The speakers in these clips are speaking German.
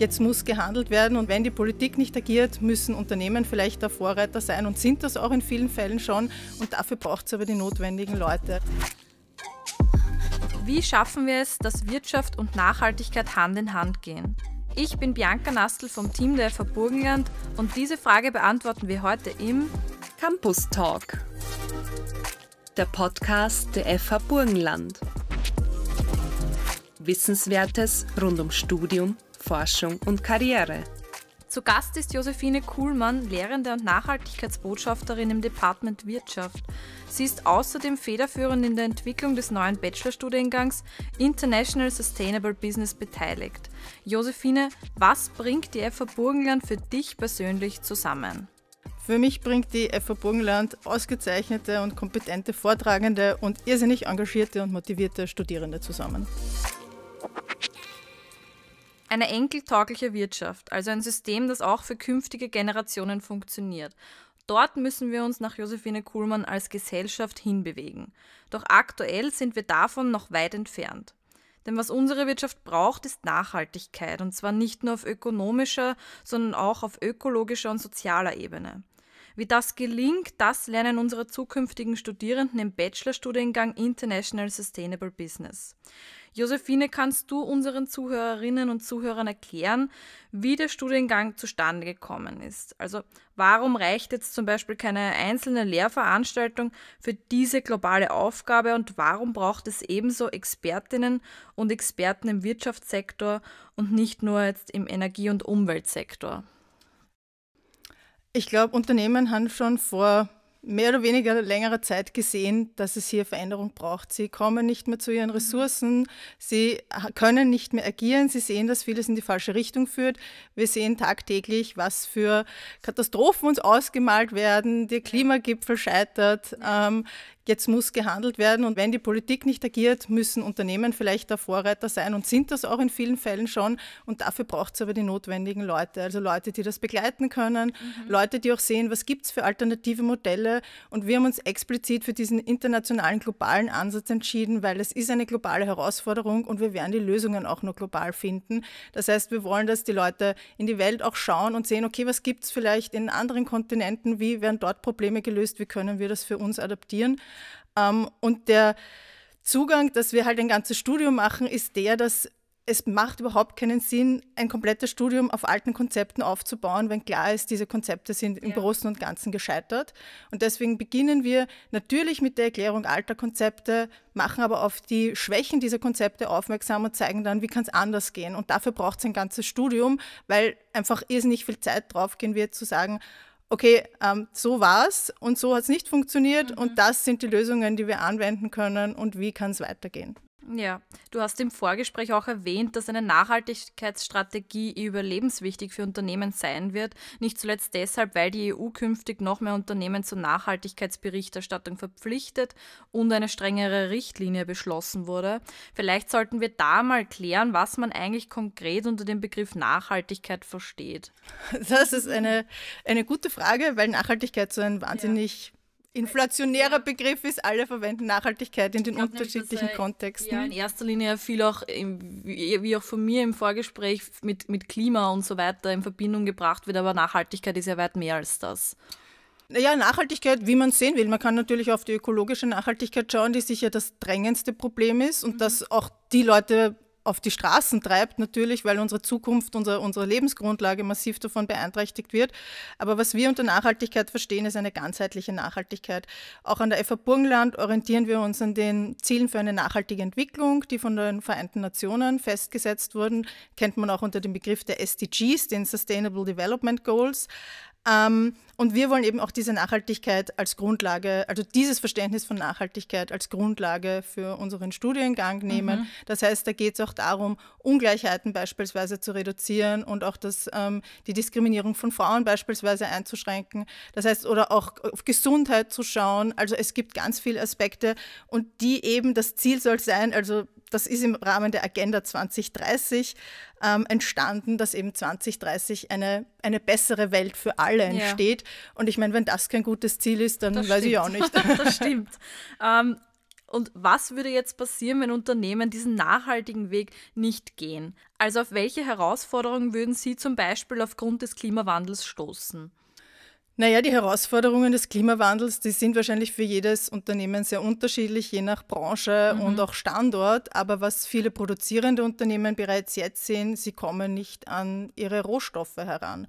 Jetzt muss gehandelt werden und wenn die Politik nicht agiert, müssen Unternehmen vielleicht der Vorreiter sein und sind das auch in vielen Fällen schon. Und dafür braucht es aber die notwendigen Leute. Wie schaffen wir es, dass Wirtschaft und Nachhaltigkeit Hand in Hand gehen? Ich bin Bianca Nastl vom Team der FH Burgenland und diese Frage beantworten wir heute im Campus Talk, der Podcast der FH Burgenland. Wissenswertes rund um Studium, Forschung und Karriere. Zu Gast ist Josephine Kuhlmann, Lehrende und Nachhaltigkeitsbotschafterin im Department Wirtschaft. Sie ist außerdem federführend in der Entwicklung des neuen Bachelorstudiengangs International Sustainable Business beteiligt. Josephine, was bringt die FH Burgenland für dich persönlich zusammen? Für mich bringt die FH Burgenland ausgezeichnete und kompetente Vortragende und irrsinnig engagierte und motivierte Studierende zusammen. Eine enkeltaugliche Wirtschaft, also ein System, das auch für künftige Generationen funktioniert. Dort müssen wir uns nach Josephine Kuhlmann als Gesellschaft hinbewegen. Doch aktuell sind wir davon noch weit entfernt. Denn was unsere Wirtschaft braucht, ist Nachhaltigkeit, und zwar nicht nur auf ökonomischer, sondern auch auf ökologischer und sozialer Ebene. Wie das gelingt, das lernen unsere zukünftigen Studierenden im Bachelorstudiengang International Sustainable Business. Josephine, kannst du unseren Zuhörerinnen und Zuhörern erklären, wie der Studiengang zustande gekommen ist? Also warum reicht jetzt zum Beispiel keine einzelne Lehrveranstaltung für diese globale Aufgabe und warum braucht es ebenso Expertinnen und Experten im Wirtschaftssektor und nicht nur jetzt im Energie- und Umweltsektor? Ich glaube, Unternehmen haben schon vor mehr oder weniger längere Zeit gesehen, dass es hier Veränderung braucht. Sie kommen nicht mehr zu ihren mhm. Ressourcen, sie können nicht mehr agieren, sie sehen, dass vieles in die falsche Richtung führt. Wir sehen tagtäglich, was für Katastrophen uns ausgemalt werden, der Klimagipfel scheitert. Ähm, jetzt muss gehandelt werden und wenn die Politik nicht agiert, müssen Unternehmen vielleicht der Vorreiter sein und sind das auch in vielen Fällen schon und dafür braucht es aber die notwendigen Leute, also Leute, die das begleiten können, mhm. Leute, die auch sehen, was gibt es für alternative Modelle und wir haben uns explizit für diesen internationalen globalen Ansatz entschieden, weil es ist eine globale Herausforderung und wir werden die Lösungen auch nur global finden. Das heißt, wir wollen, dass die Leute in die Welt auch schauen und sehen, okay, was gibt es vielleicht in anderen Kontinenten, wie werden dort Probleme gelöst, wie können wir das für uns adaptieren. Ähm, und der Zugang, dass wir halt ein ganzes Studium machen, ist der, dass es macht überhaupt keinen Sinn, ein komplettes Studium auf alten Konzepten aufzubauen, wenn klar ist, diese Konzepte sind im ja. Großen und Ganzen gescheitert. Und deswegen beginnen wir natürlich mit der Erklärung alter Konzepte, machen aber auf die Schwächen dieser Konzepte aufmerksam und zeigen dann, wie kann es anders gehen. Und dafür braucht es ein ganzes Studium, weil einfach irrsinnig viel Zeit draufgehen wird, zu sagen, okay, ähm, so war es und so hat es nicht funktioniert mhm. und das sind die Lösungen, die wir anwenden können und wie kann es weitergehen. Ja, du hast im Vorgespräch auch erwähnt, dass eine Nachhaltigkeitsstrategie überlebenswichtig für Unternehmen sein wird. Nicht zuletzt deshalb, weil die EU künftig noch mehr Unternehmen zur Nachhaltigkeitsberichterstattung verpflichtet und eine strengere Richtlinie beschlossen wurde. Vielleicht sollten wir da mal klären, was man eigentlich konkret unter dem Begriff Nachhaltigkeit versteht. Das ist eine, eine gute Frage, weil Nachhaltigkeit so ein wahnsinnig ja inflationärer Begriff ist, alle verwenden Nachhaltigkeit in den unterschiedlichen nicht, Kontexten. Ja, in erster Linie viel auch, wie auch von mir im Vorgespräch, mit, mit Klima und so weiter in Verbindung gebracht wird, aber Nachhaltigkeit ist ja weit mehr als das. Ja, Nachhaltigkeit, wie man es sehen will. Man kann natürlich auf die ökologische Nachhaltigkeit schauen, die sicher das drängendste Problem ist und mhm. dass auch die Leute auf die Straßen treibt, natürlich, weil unsere Zukunft, unsere, unsere Lebensgrundlage massiv davon beeinträchtigt wird. Aber was wir unter Nachhaltigkeit verstehen, ist eine ganzheitliche Nachhaltigkeit. Auch an der FA Burgenland orientieren wir uns an den Zielen für eine nachhaltige Entwicklung, die von den Vereinten Nationen festgesetzt wurden. Kennt man auch unter dem Begriff der SDGs, den Sustainable Development Goals. Ähm, und wir wollen eben auch diese Nachhaltigkeit als Grundlage, also dieses Verständnis von Nachhaltigkeit als Grundlage für unseren Studiengang nehmen. Mhm. Das heißt, da geht es auch darum, Ungleichheiten beispielsweise zu reduzieren und auch das, ähm, die Diskriminierung von Frauen beispielsweise einzuschränken. Das heißt, oder auch auf Gesundheit zu schauen. Also es gibt ganz viele Aspekte und die eben, das Ziel soll sein, also das ist im Rahmen der Agenda 2030 ähm, entstanden, dass eben 2030 eine, eine bessere Welt für alle entsteht. Ja. Und ich meine, wenn das kein gutes Ziel ist, dann das weiß stimmt. ich auch nicht. das stimmt. Ähm, Und was würde jetzt passieren, wenn Unternehmen diesen nachhaltigen Weg nicht gehen? Also auf welche Herausforderungen würden Sie zum Beispiel aufgrund des Klimawandels stoßen? Naja, die Herausforderungen des Klimawandels, die sind wahrscheinlich für jedes Unternehmen sehr unterschiedlich, je nach Branche mhm. und auch Standort. Aber was viele produzierende Unternehmen bereits jetzt sehen, sie kommen nicht an ihre Rohstoffe heran.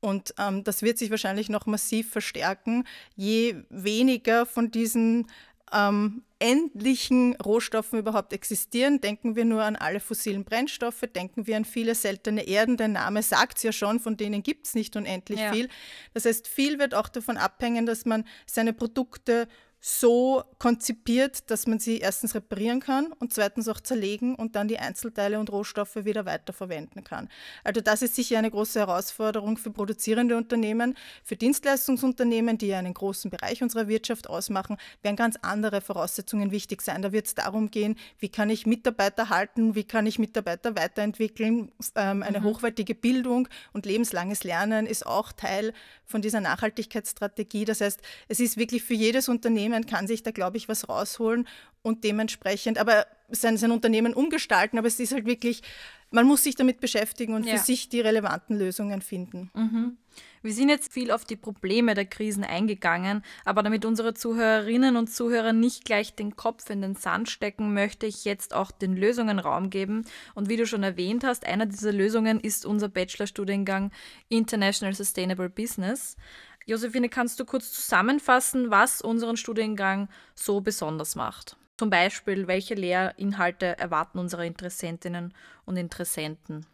Und ähm, das wird sich wahrscheinlich noch massiv verstärken, je weniger von diesen ähm, endlichen Rohstoffen überhaupt existieren. Denken wir nur an alle fossilen Brennstoffe, denken wir an viele seltene Erden. Der Name sagt es ja schon, von denen gibt es nicht unendlich ja. viel. Das heißt, viel wird auch davon abhängen, dass man seine Produkte so konzipiert, dass man sie erstens reparieren kann und zweitens auch zerlegen und dann die Einzelteile und Rohstoffe wieder weiterverwenden kann. Also das ist sicher eine große Herausforderung für produzierende Unternehmen. Für Dienstleistungsunternehmen, die ja einen großen Bereich unserer Wirtschaft ausmachen, werden ganz andere Voraussetzungen wichtig sein. Da wird es darum gehen, wie kann ich Mitarbeiter halten, wie kann ich Mitarbeiter weiterentwickeln. Ähm, eine mhm. hochwertige Bildung und lebenslanges Lernen ist auch Teil von dieser Nachhaltigkeitsstrategie. Das heißt, es ist wirklich für jedes Unternehmen Unternehmen kann sich da, glaube ich, was rausholen und dementsprechend, aber sein, sein Unternehmen umgestalten, aber es ist halt wirklich, man muss sich damit beschäftigen und ja. für sich die relevanten Lösungen finden. Mhm. Wir sind jetzt viel auf die Probleme der Krisen eingegangen, aber damit unsere Zuhörerinnen und Zuhörer nicht gleich den Kopf in den Sand stecken, möchte ich jetzt auch den Lösungen Raum geben. Und wie du schon erwähnt hast, einer dieser Lösungen ist unser Bachelorstudiengang International Sustainable Business. Josephine, kannst du kurz zusammenfassen, was unseren Studiengang so besonders macht? Zum Beispiel, welche Lehrinhalte erwarten unsere Interessentinnen und Interessenten?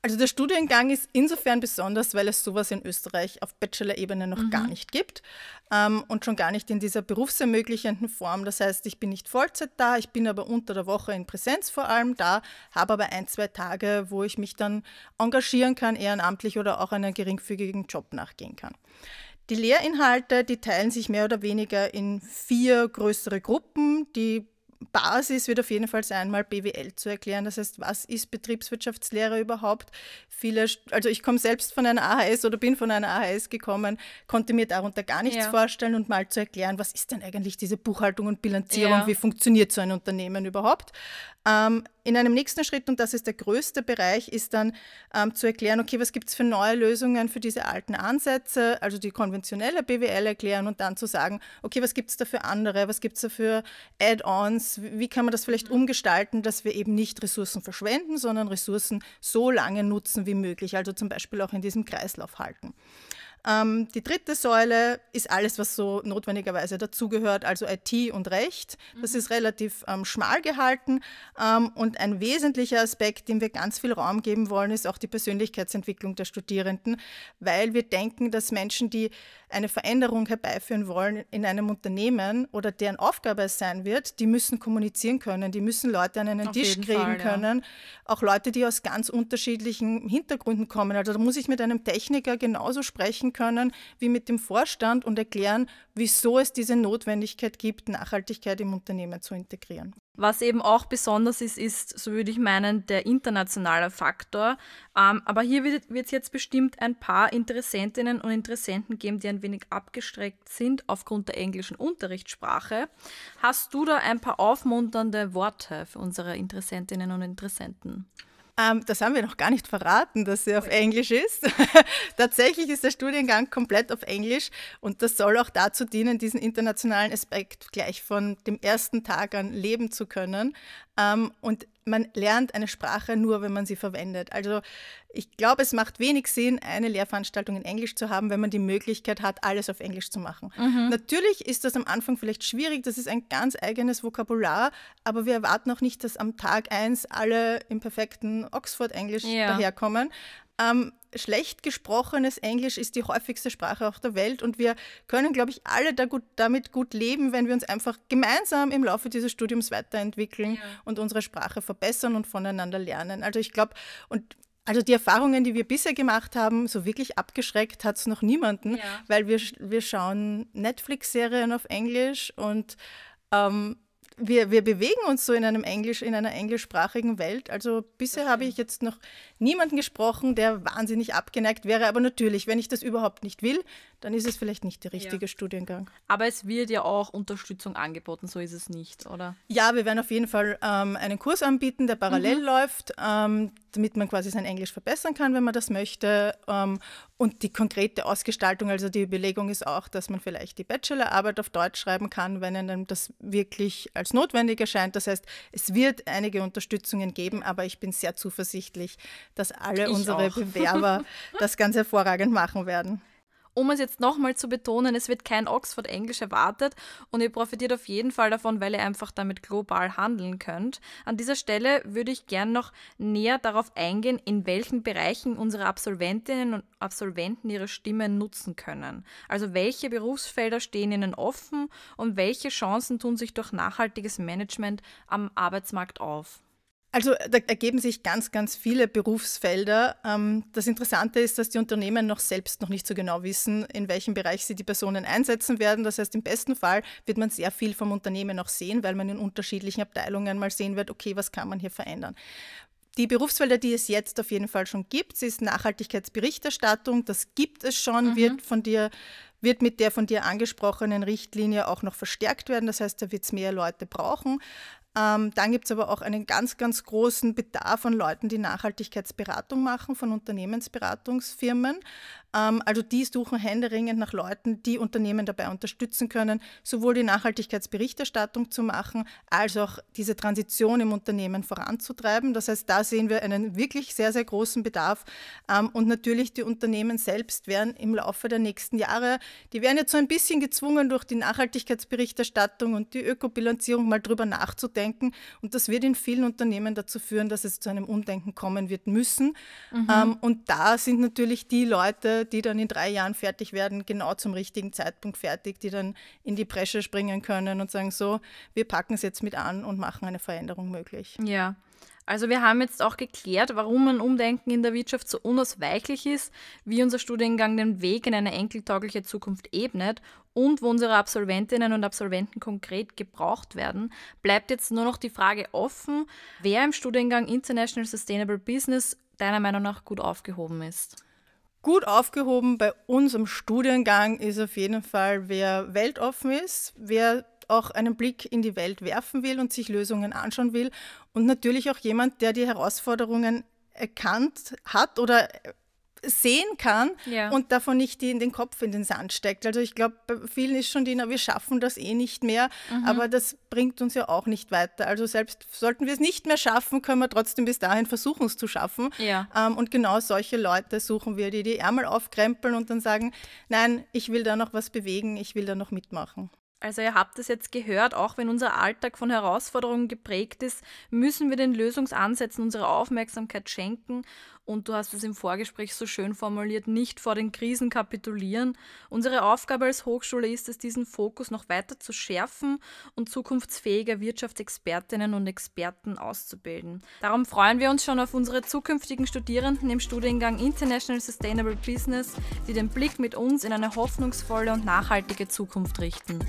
Also der Studiengang ist insofern besonders, weil es sowas in Österreich auf Bachelor-Ebene noch mhm. gar nicht gibt ähm, und schon gar nicht in dieser berufsermöglichenden Form. Das heißt, ich bin nicht Vollzeit da, ich bin aber unter der Woche in Präsenz vor allem da, habe aber ein, zwei Tage, wo ich mich dann engagieren kann, ehrenamtlich oder auch einen geringfügigen Job nachgehen kann. Die Lehrinhalte, die teilen sich mehr oder weniger in vier größere Gruppen. Die Basis wird auf jeden Fall sein, mal BWL zu erklären. Das heißt, was ist Betriebswirtschaftslehre überhaupt? Viele, also ich komme selbst von einer AHS oder bin von einer AHS gekommen, konnte mir darunter gar nichts ja. vorstellen und mal zu erklären, was ist denn eigentlich diese Buchhaltung und Bilanzierung, ja. wie funktioniert so ein Unternehmen überhaupt? Ähm, in einem nächsten Schritt, und das ist der größte Bereich, ist dann ähm, zu erklären, okay, was gibt es für neue Lösungen für diese alten Ansätze, also die konventionelle BWL erklären und dann zu sagen, okay, was gibt es da für andere, was gibt es da für Add-ons, wie kann man das vielleicht mhm. umgestalten, dass wir eben nicht Ressourcen verschwenden, sondern Ressourcen so lange nutzen wie möglich, also zum Beispiel auch in diesem Kreislauf halten. Ähm, die dritte Säule ist alles, was so notwendigerweise dazugehört, also IT und Recht. Das mhm. ist relativ ähm, schmal gehalten. Ähm, und ein wesentlicher Aspekt, dem wir ganz viel Raum geben wollen, ist auch die Persönlichkeitsentwicklung der Studierenden, weil wir denken, dass Menschen, die eine Veränderung herbeiführen wollen in einem Unternehmen oder deren Aufgabe es sein wird, die müssen kommunizieren können, die müssen Leute an einen Auf Tisch kriegen Fall, können. Ja. Auch Leute, die aus ganz unterschiedlichen Hintergründen kommen. Also da muss ich mit einem Techniker genauso sprechen können wie mit dem Vorstand und erklären, wieso es diese Notwendigkeit gibt, Nachhaltigkeit im Unternehmen zu integrieren. Was eben auch besonders ist, ist, so würde ich meinen, der internationale Faktor. Ähm, aber hier wird es jetzt bestimmt ein paar Interessentinnen und Interessenten geben, die ein wenig abgestreckt sind aufgrund der englischen Unterrichtssprache. Hast du da ein paar aufmunternde Worte für unsere Interessentinnen und Interessenten? Ähm, das haben wir noch gar nicht verraten, dass sie auf Englisch ist. Tatsächlich ist der Studiengang komplett auf Englisch und das soll auch dazu dienen, diesen internationalen Aspekt gleich von dem ersten Tag an leben zu können. Ähm, und man lernt eine Sprache nur, wenn man sie verwendet. Also ich glaube, es macht wenig Sinn, eine Lehrveranstaltung in Englisch zu haben, wenn man die Möglichkeit hat, alles auf Englisch zu machen. Mhm. Natürlich ist das am Anfang vielleicht schwierig, das ist ein ganz eigenes Vokabular, aber wir erwarten auch nicht, dass am Tag eins alle im perfekten Oxford-Englisch ja. daherkommen. Ähm, schlecht gesprochenes Englisch ist die häufigste Sprache auf der Welt und wir können, glaube ich, alle da gut, damit gut leben, wenn wir uns einfach gemeinsam im Laufe dieses Studiums weiterentwickeln ja. und unsere Sprache verbessern und voneinander lernen. Also ich glaube, und also die Erfahrungen, die wir bisher gemacht haben, so wirklich abgeschreckt hat es noch niemanden, ja. weil wir, wir schauen Netflix-Serien auf Englisch und ähm, wir, wir bewegen uns so in einem Englisch, in einer englischsprachigen Welt. Also bisher habe ich jetzt noch niemanden gesprochen, der wahnsinnig abgeneigt wäre. Aber natürlich, wenn ich das überhaupt nicht will, dann ist es vielleicht nicht der richtige Ja. Studiengang. Aber es wird ja auch Unterstützung angeboten, so ist es nicht, oder? Ja, wir werden auf jeden Fall ähm, einen Kurs anbieten, der parallel läuft, ähm, damit man quasi sein Englisch verbessern kann, wenn man das möchte. Ähm, und die konkrete Ausgestaltung, also die Überlegung ist auch, dass man vielleicht die Bachelorarbeit auf Deutsch schreiben kann, wenn einem das wirklich als notwendig erscheint. Das heißt, es wird einige Unterstützungen geben, aber ich bin sehr zuversichtlich, dass alle Ich unsere auch. Bewerber das ganz hervorragend machen werden. Um es jetzt nochmal zu betonen, es wird kein Oxford-Englisch erwartet und ihr profitiert auf jeden Fall davon, weil ihr einfach damit global handeln könnt. An dieser Stelle würde ich gern noch näher darauf eingehen, in welchen Bereichen unsere Absolventinnen und Absolventen ihre Stimme nutzen können. Also welche Berufsfelder stehen ihnen offen und welche Chancen tun sich durch nachhaltiges Management am Arbeitsmarkt auf. Also da ergeben sich ganz, ganz viele Berufsfelder. Ähm, Das Interessante ist, dass die Unternehmen noch selbst noch nicht so genau wissen, in welchem Bereich sie die Personen einsetzen werden. Das heißt, im besten Fall wird man sehr viel vom Unternehmen noch sehen, weil man in unterschiedlichen Abteilungen mal sehen wird, okay, was kann man hier verändern. Die Berufsfelder, die es jetzt auf jeden Fall schon gibt, ist Nachhaltigkeitsberichterstattung. Das gibt es schon, wird von dir wird mit der von dir angesprochenen Richtlinie auch noch verstärkt werden. Das heißt, da wird es mehr Leute brauchen. Ähm, dann gibt es aber auch einen ganz, ganz großen Bedarf an Leuten, die Nachhaltigkeitsberatung machen, von Unternehmensberatungsfirmen. Ähm, also die suchen händeringend nach Leuten, die Unternehmen dabei unterstützen können, sowohl die Nachhaltigkeitsberichterstattung zu machen, als auch diese Transition im Unternehmen voranzutreiben. Das heißt, da sehen wir einen wirklich sehr, sehr großen Bedarf. Ähm, und natürlich die Unternehmen selbst werden im Laufe der nächsten Jahre, die werden jetzt so ein bisschen gezwungen, durch die Nachhaltigkeitsberichterstattung und die Ökobilanzierung mal drüber nachzudenken. Und das wird in vielen Unternehmen dazu führen, dass es zu einem Umdenken kommen wird müssen. Ähm, und da sind natürlich die Leute, die dann in drei Jahren fertig werden, genau zum richtigen Zeitpunkt fertig, die dann in die Bresche springen können und sagen, so, wir packen es jetzt mit an und machen eine Veränderung möglich. Ja. Also wir haben jetzt auch geklärt, warum ein Umdenken in der Wirtschaft so unausweichlich ist, wie unser Studiengang den Weg in eine enkeltaugliche Zukunft ebnet und wo unsere Absolventinnen und Absolventen konkret gebraucht werden, bleibt jetzt nur noch die Frage offen, wer im Studiengang International Sustainable Business deiner Meinung nach gut aufgehoben ist. Gut aufgehoben bei uns im Studiengang ist auf jeden Fall, wer weltoffen ist, wer auch einen Blick in die Welt werfen will und sich Lösungen anschauen will. Und natürlich auch jemand, der die Herausforderungen erkannt hat oder sehen kann Ja. und davon nicht die in den Kopf in den Sand steckt. Also ich glaube, bei vielen ist schon die, na, wir schaffen das eh nicht mehr, aber das bringt uns ja auch nicht weiter. Also selbst sollten wir es nicht mehr schaffen, können wir trotzdem bis dahin versuchen, es zu schaffen. Ja. Ähm, und genau solche Leute suchen wir, die die Ärmel aufkrempeln und dann sagen, nein, ich will da noch was bewegen, ich will da noch mitmachen. Also ihr habt es jetzt gehört, auch wenn unser Alltag von Herausforderungen geprägt ist, müssen wir den Lösungsansätzen unsere Aufmerksamkeit schenken und du hast es im Vorgespräch so schön formuliert, nicht vor den Krisen kapitulieren. Unsere Aufgabe als Hochschule ist es, diesen Fokus noch weiter zu schärfen und zukunftsfähige Wirtschaftsexpertinnen und Experten auszubilden. Darum freuen wir uns schon auf unsere zukünftigen Studierenden im Studiengang International Sustainable Business, die den Blick mit uns in eine hoffnungsvolle und nachhaltige Zukunft richten.